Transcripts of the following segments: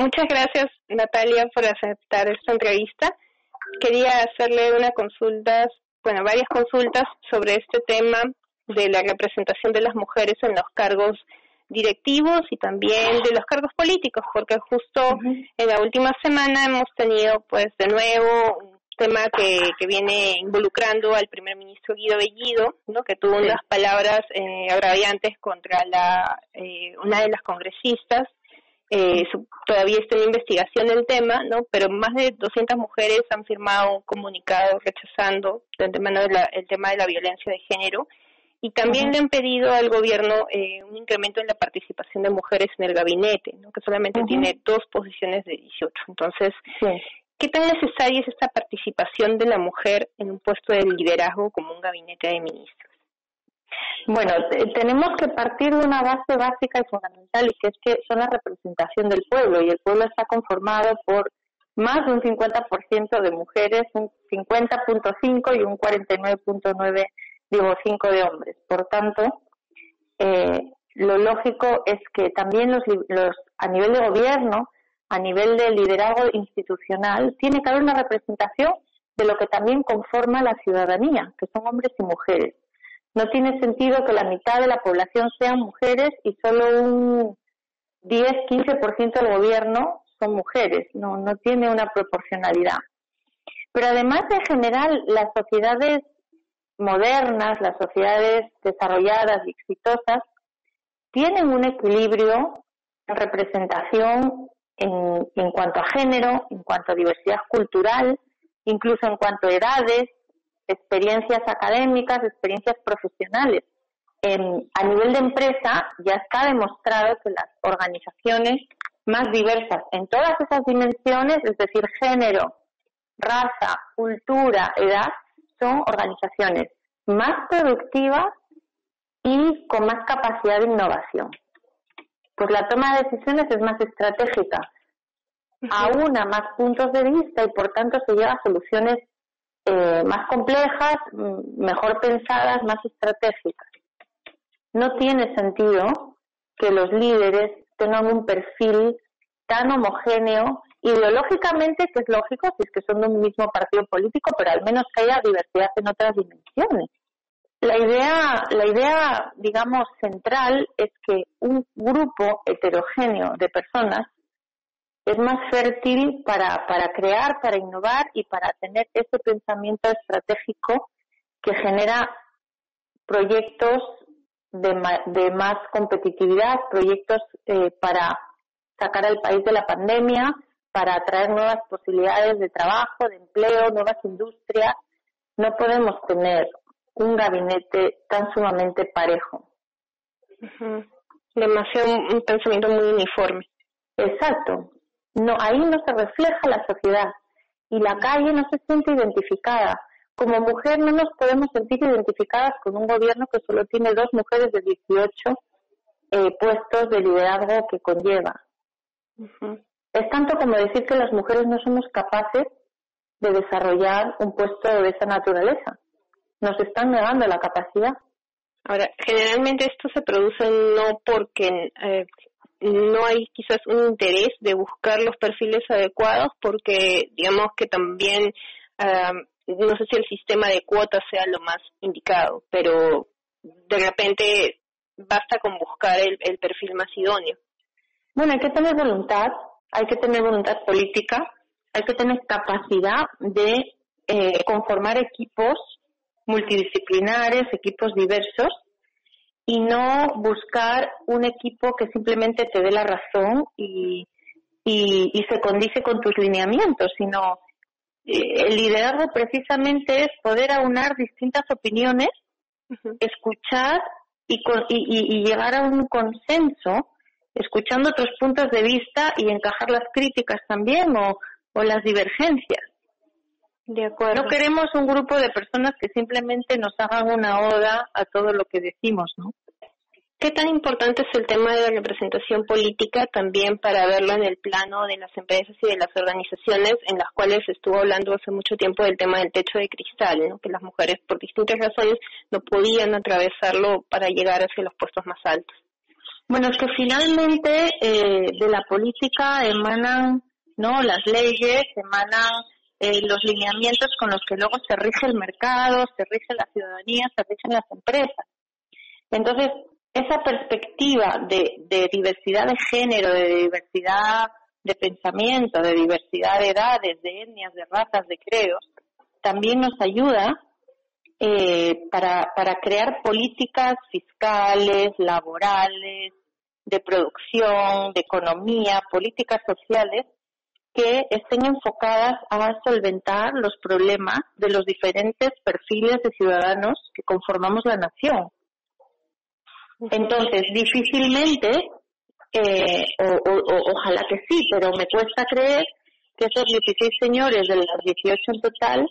muchas gracias Natalia por aceptar esta entrevista. Quería hacerle una consulta, bueno, varias consultas sobre este tema de la representación de las mujeres en los cargos directivos y también de los cargos políticos, porque justo en la última semana hemos tenido pues de nuevo un tema que, que viene involucrando al primer ministro Guido Bellido, ¿no? que tuvo unas palabras eh, agraviantes contra la eh, una de las congresistas. Eh, todavía está en investigación el tema, ¿no? pero más de 200 mujeres han firmado un comunicado rechazando el tema, de la, el tema de la violencia de género y también le han pedido al gobierno eh, un incremento en la participación de mujeres en el gabinete, ¿no? que solamente tiene dos posiciones de 18. Entonces, ¿qué tan necesaria es esta participación de la mujer en un puesto de liderazgo como un gabinete de ministros? Bueno, tenemos que partir de una base básica y fundamental, y que es que son la representación del pueblo, y el pueblo está conformado por más de un 50% de mujeres, un 50.5 y un 49.9 digo, cinco de hombres. Por tanto, eh, lo lógico es que también los, los, a nivel de gobierno, a nivel de liderazgo institucional, tiene que haber una representación de lo que también conforma la ciudadanía, que son hombres y mujeres. No tiene sentido que la mitad de la población sean mujeres y solo un 10-15% del gobierno son mujeres. No, no tiene una proporcionalidad. Pero además, en general, las sociedades modernas, las sociedades desarrolladas y exitosas, tienen un equilibrio en representación en, en, cuanto a género, en cuanto a diversidad cultural, incluso en cuanto a edades, experiencias académicas, experiencias profesionales. En, a nivel de empresa ya está demostrado que las organizaciones más diversas en todas esas dimensiones, es decir, género, raza, cultura, edad, son organizaciones más productivas y con más capacidad de innovación. Pues la toma de decisiones es más estratégica, aúna más puntos de vista y por tanto se lleva a soluciones eh, más complejas, mm, mejor pensadas, más estratégicas. No tiene sentido que los líderes tengan un perfil tan homogéneo ideológicamente, que es lógico si es que son de un mismo partido político, pero al menos que haya diversidad en otras dimensiones. La idea, la idea, digamos, central es que un grupo heterogéneo de personas es más fértil para, para crear, para innovar y para tener ese pensamiento estratégico que genera proyectos de, de más competitividad, proyectos eh, para sacar al país de la pandemia, para atraer nuevas posibilidades de trabajo, de empleo, nuevas industrias. No podemos tener un gabinete tan sumamente parejo. Demasiado un pensamiento muy uniforme. Exacto. No, ahí no se refleja la sociedad y la calle no se siente identificada. Como mujer no nos podemos sentir identificadas con un gobierno que solo tiene dos mujeres de 18 eh, puestos de liderazgo que conlleva. Es tanto como decir que las mujeres no somos capaces de desarrollar un puesto de esa naturaleza. Nos están negando la capacidad. Ahora, generalmente esto se produce no porque eh, no hay quizás un interés de buscar los perfiles adecuados, porque digamos que también, no sé si el sistema de cuotas sea lo más indicado, pero de repente basta con buscar el, el perfil más idóneo. Bueno, hay que tener voluntad, hay que tener voluntad política, hay que tener capacidad de eh, conformar equipos multidisciplinares, equipos diversos y no buscar un equipo que simplemente te dé la razón y, y, se condice con tus lineamientos, sino eh, el liderazgo precisamente es poder aunar distintas opiniones, escuchar y, y, y llegar a un consenso escuchando otros puntos de vista y encajar las críticas también o, o las divergencias. De acuerdo. No queremos un grupo de personas que simplemente nos hagan una oda a todo lo que decimos, ¿no? ¿Qué tan importante es el tema de la representación política también para verlo en el plano de las empresas y de las organizaciones en las cuales estuvo hablando hace mucho tiempo del tema del techo de cristal, ¿no? que las mujeres por distintas razones no podían atravesarlo para llegar hacia los puestos más altos? Bueno, es que finalmente eh, de la política emanan no las leyes, emanan eh, los lineamientos con los que luego se rige el mercado, se rige la ciudadanía, se rigen las empresas. Entonces, esa perspectiva de, diversidad de género, de diversidad de pensamiento, de diversidad de edades, de etnias, de razas, de credos, también nos ayuda eh, para, para crear políticas fiscales, laborales, de producción, de economía, políticas sociales que estén enfocadas a solventar los problemas de los diferentes perfiles de ciudadanos que conformamos la nación. Entonces, difícilmente, eh, o, ojalá que sí, pero me cuesta creer que esos 16 señores de las 18 en total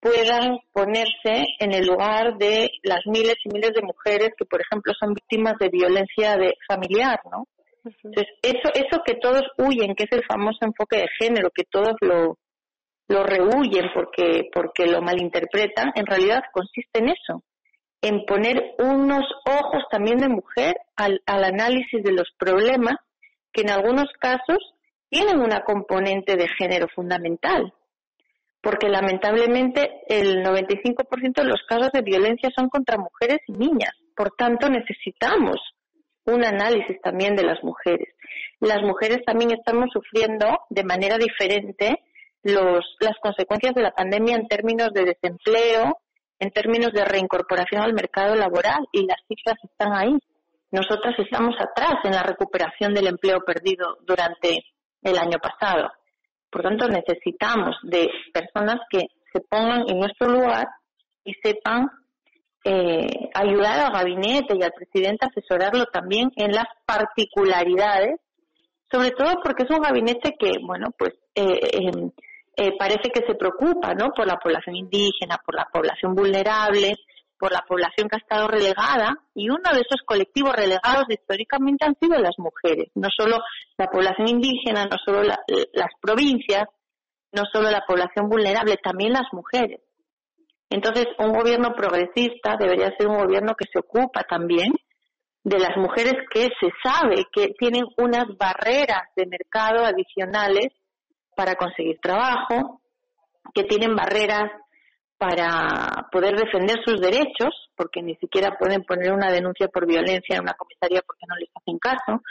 puedan ponerse en el lugar de las miles y miles de mujeres que, por ejemplo, son víctimas de violencia de, familiar, ¿no? Entonces, eso, eso que todos huyen, que es el famoso enfoque de género, que todos lo, lo rehuyen porque, porque lo malinterpretan, en realidad consiste en eso, en poner unos ojos también de mujer al, al análisis de los problemas que en algunos casos tienen una componente de género fundamental porque lamentablemente el 95% de los casos de violencia son contra mujeres y niñas. Por tanto, necesitamos un análisis también de las mujeres. Las mujeres también estamos sufriendo de manera diferente los, las consecuencias de la pandemia en términos de desempleo, en términos de reincorporación al mercado laboral y las cifras están ahí. Nosotras estamos atrás en la recuperación del empleo perdido durante el año pasado. Por tanto, necesitamos de personas que se pongan en nuestro lugar y sepan eh, ayudar al gabinete y al presidente a asesorarlo también en las particularidades, sobre todo porque es un gabinete que, bueno, pues eh, em, eh, parece que se preocupa, ¿no? Por la población indígena, por la población vulnerable, por la población que ha estado relegada y uno de esos colectivos relegados históricamente han sido las mujeres, no solo la población indígena, no solo las provincias, no solo la población vulnerable, también las mujeres. Entonces, un gobierno progresista debería ser un gobierno que se ocupa también de las mujeres que se sabe que tienen unas barreras de mercado adicionales para conseguir trabajo, que tienen barreras para poder defender sus derechos, porque ni siquiera pueden poner una denuncia por violencia en una comisaría porque no les hacen caso,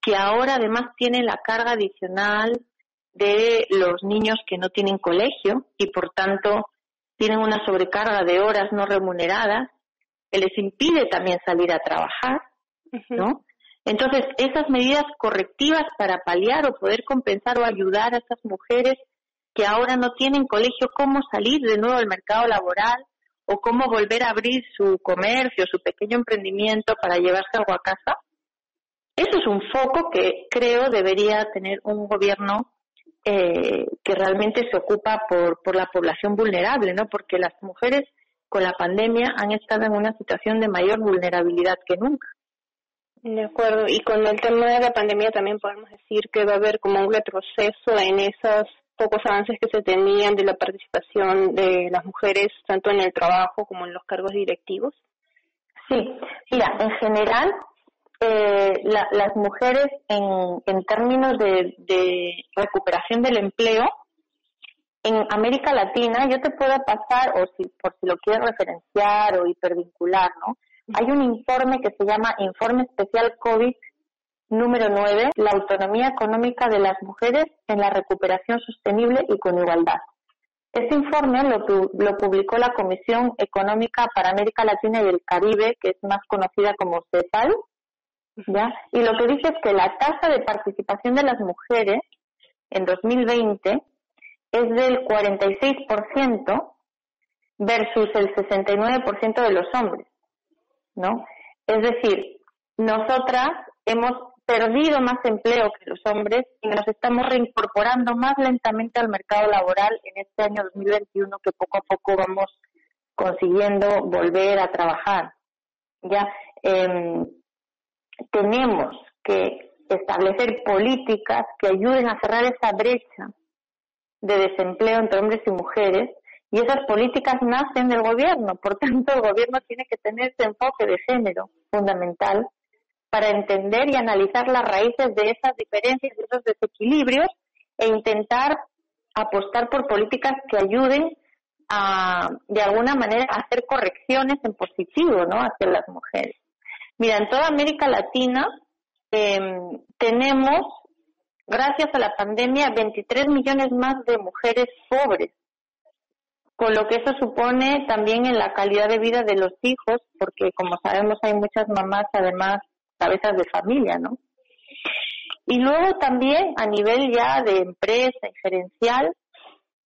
que ahora además tienen la carga adicional de los niños que no tienen colegio y por tanto tienen una sobrecarga de horas no remuneradas que les impide también salir a trabajar, ¿no? Entonces, esas medidas correctivas para paliar o poder compensar o ayudar a esas mujeres que ahora no tienen colegio, cómo salir de nuevo al mercado laboral o cómo volver a abrir su comercio, su pequeño emprendimiento para llevarse algo a casa. Eso es un foco que creo debería tener un gobierno eh, que realmente se ocupa por, por la población vulnerable, ¿no? Porque las mujeres con la pandemia han estado en una situación de mayor vulnerabilidad que nunca. De acuerdo. Y con el tema de la pandemia también podemos decir que va a haber como un retroceso en esas pocos avances que se tenían de la participación de las mujeres tanto en el trabajo como en los cargos directivos? Sí, mira, en general eh, las mujeres en, en términos de, de, recuperación del empleo en América Latina, yo te puedo pasar, o si por si lo quieres referenciar o hipervincular, ¿no? Hay un informe que se llama Informe Especial COVID Número 9. La autonomía económica de las mujeres en la recuperación sostenible y con igualdad. Este informe lo, lo, publicó la Comisión Económica para América Latina y el Caribe, que es más conocida como CEPAL, ¿ya? Y lo que dice es que la tasa de participación de las mujeres en 2020 es del 46% versus el 69% de los hombres, ¿no? Es decir, nosotras hemos perdido más empleo que los hombres y nos estamos reincorporando más lentamente al mercado laboral en este año 2021 que poco a poco vamos consiguiendo volver a trabajar. Ya em, tenemos que establecer políticas que ayuden a cerrar esa brecha de desempleo entre hombres y mujeres y esas políticas nacen del gobierno. Por tanto, el gobierno tiene que tener ese enfoque de género fundamental para entender y analizar las raíces de esas diferencias, de esos desequilibrios e intentar apostar por políticas que ayuden a, de alguna manera, a hacer correcciones en positivo, ¿no? Hacia las mujeres. Mira, en toda América Latina em, tenemos, gracias a la pandemia, 23 millones más de mujeres pobres, con lo que eso supone también en la calidad de vida de los hijos, porque como sabemos hay muchas mamás además cabezas de familia, ¿no? Y luego también a nivel ya de empresa gerencial,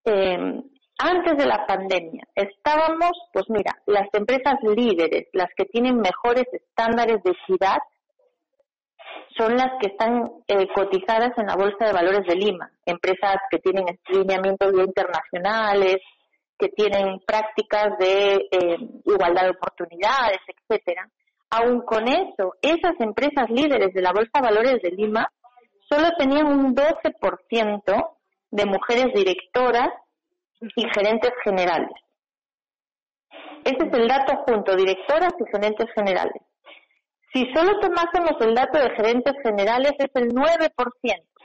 em, antes de la pandemia estábamos, pues mira, las empresas líderes, las que tienen mejores estándares de equidad, son las que están eh, cotizadas en la Bolsa de Valores de Lima. Empresas que tienen lineamientos internacionales, que tienen prácticas de eh, igualdad de oportunidades, etcétera. Aún con eso, esas empresas líderes de la Bolsa de Valores de Lima solo tenían un 12% de mujeres directoras y gerentes generales. Ese es el dato junto, directoras y gerentes generales. Si solo tomásemos el dato de gerentes generales es el 9%.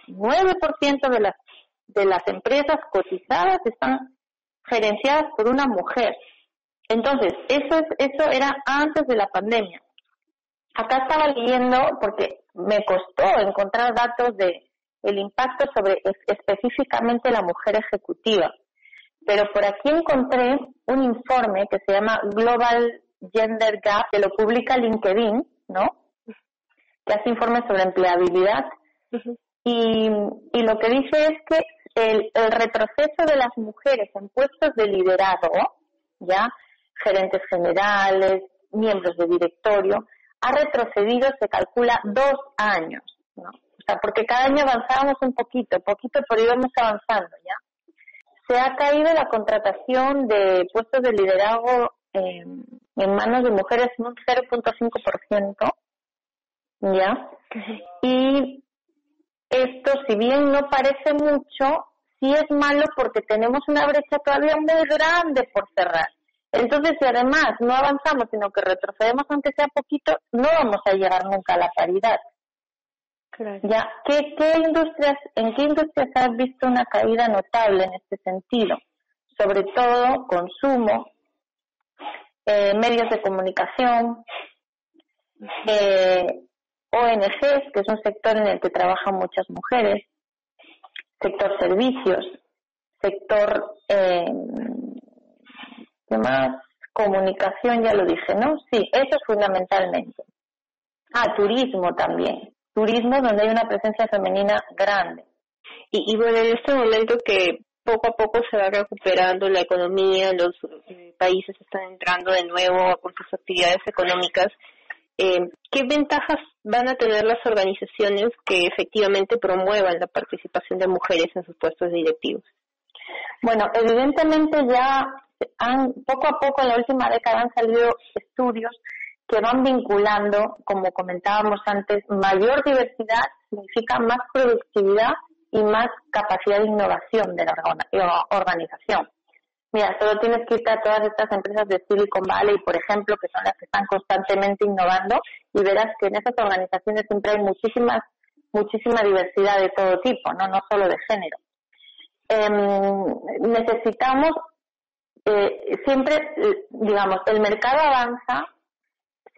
9% de las, de las empresas cotizadas están gerenciadas por una mujer. Entonces, eso, es, eso era antes de la pandemia. Acá estaba leyendo, porque me costó encontrar datos de el impacto sobre específicamente la mujer ejecutiva. Pero por aquí encontré un informe que se llama Global Gender Gap, que lo publica LinkedIn, ¿no? Que hace informes sobre empleabilidad. y, y lo que dice es que el, el retroceso de las mujeres en puestos de liderazgo, ya gerentes generales, miembros de directorio, ha retrocedido, se calcula, dos años, ¿no? O sea, porque cada año avanzábamos un poquito, poquito, pero íbamos avanzando, ¿ya? Se ha caído la contratación de puestos de liderazgo en manos de mujeres en un 0.5%, ¿ya? Y esto, si bien no parece mucho, sí es malo porque tenemos una brecha todavía muy grande por cerrar. Entonces, si además no avanzamos, sino que retrocedemos aunque sea poquito, no vamos a llegar nunca a la paridad. Ya, ¿qué, qué industrias, ¿En qué industrias has visto una caída notable en este sentido? Sobre todo consumo, eh, medios de comunicación, eh, ONGs, que es un sector en el que trabajan muchas mujeres, sector servicios, sector eh, más? Comunicación, ya lo dije, ¿no? Sí, eso es fundamentalmente. Ah, turismo también. Turismo donde hay una presencia femenina grande. Y, y bueno, en este momento que poco a poco se va recuperando la economía, los eh, países están entrando de nuevo con sus actividades económicas, eh, ¿qué ventajas van a tener las organizaciones que efectivamente promuevan la participación de mujeres en sus puestos directivos? Bueno, evidentemente ya han, poco a poco en la última década han salido estudios que van vinculando, como comentábamos antes, mayor diversidad significa más productividad y más capacidad de innovación de la organización. Mira, solo tienes que irte a todas estas empresas de Silicon Valley, por ejemplo, que son las que están constantemente innovando, y verás que en esas organizaciones siempre hay muchísimas, muchísima diversidad de todo tipo, no, solo de género. Em, necesitamos eh, siempre, eh, digamos, el mercado avanza,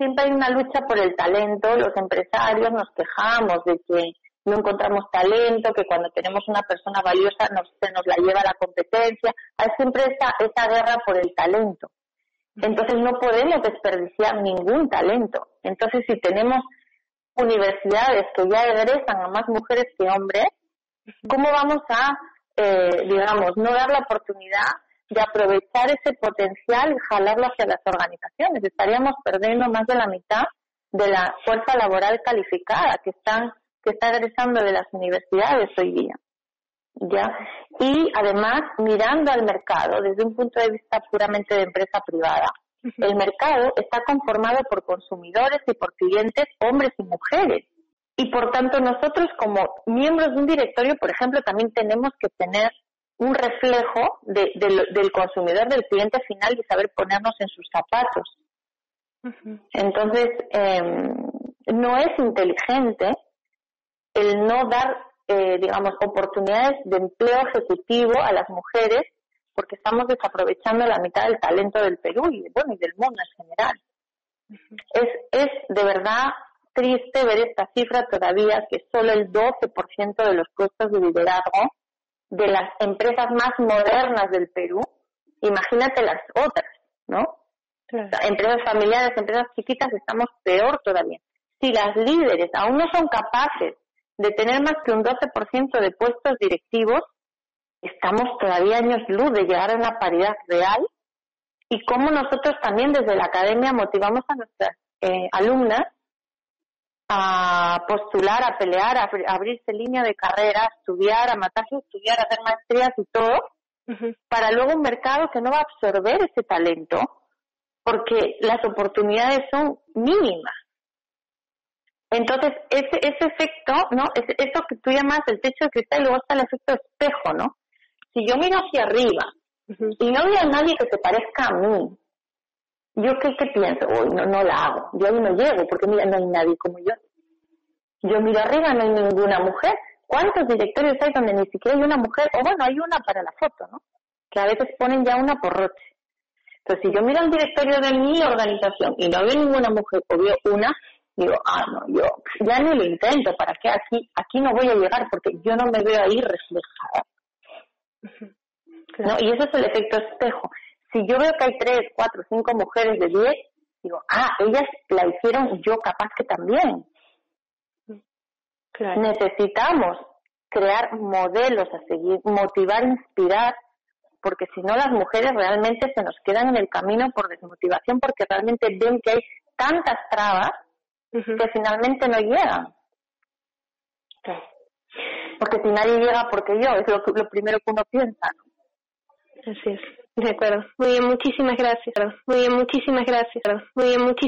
siempre hay una lucha por el talento, los empresarios nos quejamos de que no encontramos talento, que cuando tenemos una persona valiosa nos, se nos la lleva la competencia, hay siempre esa, esa guerra por el talento. Entonces no podemos desperdiciar ningún talento. Entonces si tenemos universidades que ya egresan a más mujeres que hombres, ¿cómo vamos a, eh, digamos, no dar la oportunidad de aprovechar ese potencial y jalarlo hacia las organizaciones. Estaríamos perdiendo más de la mitad de la fuerza laboral calificada que están que está egresando de las universidades hoy día. ¿Ya? Y además, mirando al mercado desde un punto de vista puramente de empresa privada, el mercado está conformado por consumidores y por clientes hombres y mujeres. Y por tanto, nosotros como miembros de un directorio, por ejemplo, también tenemos que tener un reflejo del consumidor, del cliente final y saber ponernos en sus zapatos. Entonces, em, no es inteligente el no dar, eh, digamos, oportunidades de empleo ejecutivo a las mujeres porque estamos desaprovechando la mitad del talento del Perú y, bueno, y del mundo en general. Es, es de verdad triste ver esta cifra todavía, que solo el 12% de los puestos de liderazgo de las empresas más modernas del Perú, imagínate las otras, ¿no? empresas familiares, empresas chiquitas, estamos peor todavía. Si las líderes aún no son capaces de tener más que un 12% de puestos directivos, estamos todavía años luz de llegar a una paridad real y cómo nosotros también desde la academia motivamos a nuestras eh, alumnas a postular, a pelear, a, abrirse línea de carrera, a estudiar, a matarse, a estudiar, a hacer maestrías y todo, para luego un mercado que no va a absorber ese talento porque las oportunidades son mínimas. Entonces, ese, ese efecto, ¿no? eso que tú llamas el techo de cristal, y luego está el efecto espejo, ¿no? Si yo miro hacia arriba y no veo a nadie que se parezca a mí, ¿yo qué, qué pienso? Uy, no, no la hago. Yo ahí no llego porque mira, no hay nadie como yo. Yo miro arriba, no hay ninguna mujer. ¿Cuántos directorios hay donde ni siquiera hay una mujer? O bueno, hay una para la foto, ¿no? Que a veces ponen ya una por roche. Entonces, si yo miro al directorio de mi organización y no veo ninguna mujer o veo una, digo, ah, no, yo ya ni lo intento, ¿para qué aquí? Aquí no voy a llegar porque yo no me veo ahí reflejada. ¿No? Y ese es el efecto espejo. Si yo veo que hay tres, cuatro, cinco mujeres de diez, digo, ah, ellas la hicieron, yo capaz que también. Necesitamos crear modelos a seguir, motivar, inspirar, porque si no las mujeres realmente se nos quedan en el camino por desmotivación, porque realmente ven que hay tantas trabas que finalmente no llegan. Porque si nadie llega, porque yo, es lo, lo primero que uno piensa. Así es, de acuerdo. Muy bien, muchísimas gracias. Muy bien, muchísimas gracias. Muy bien, muchísimas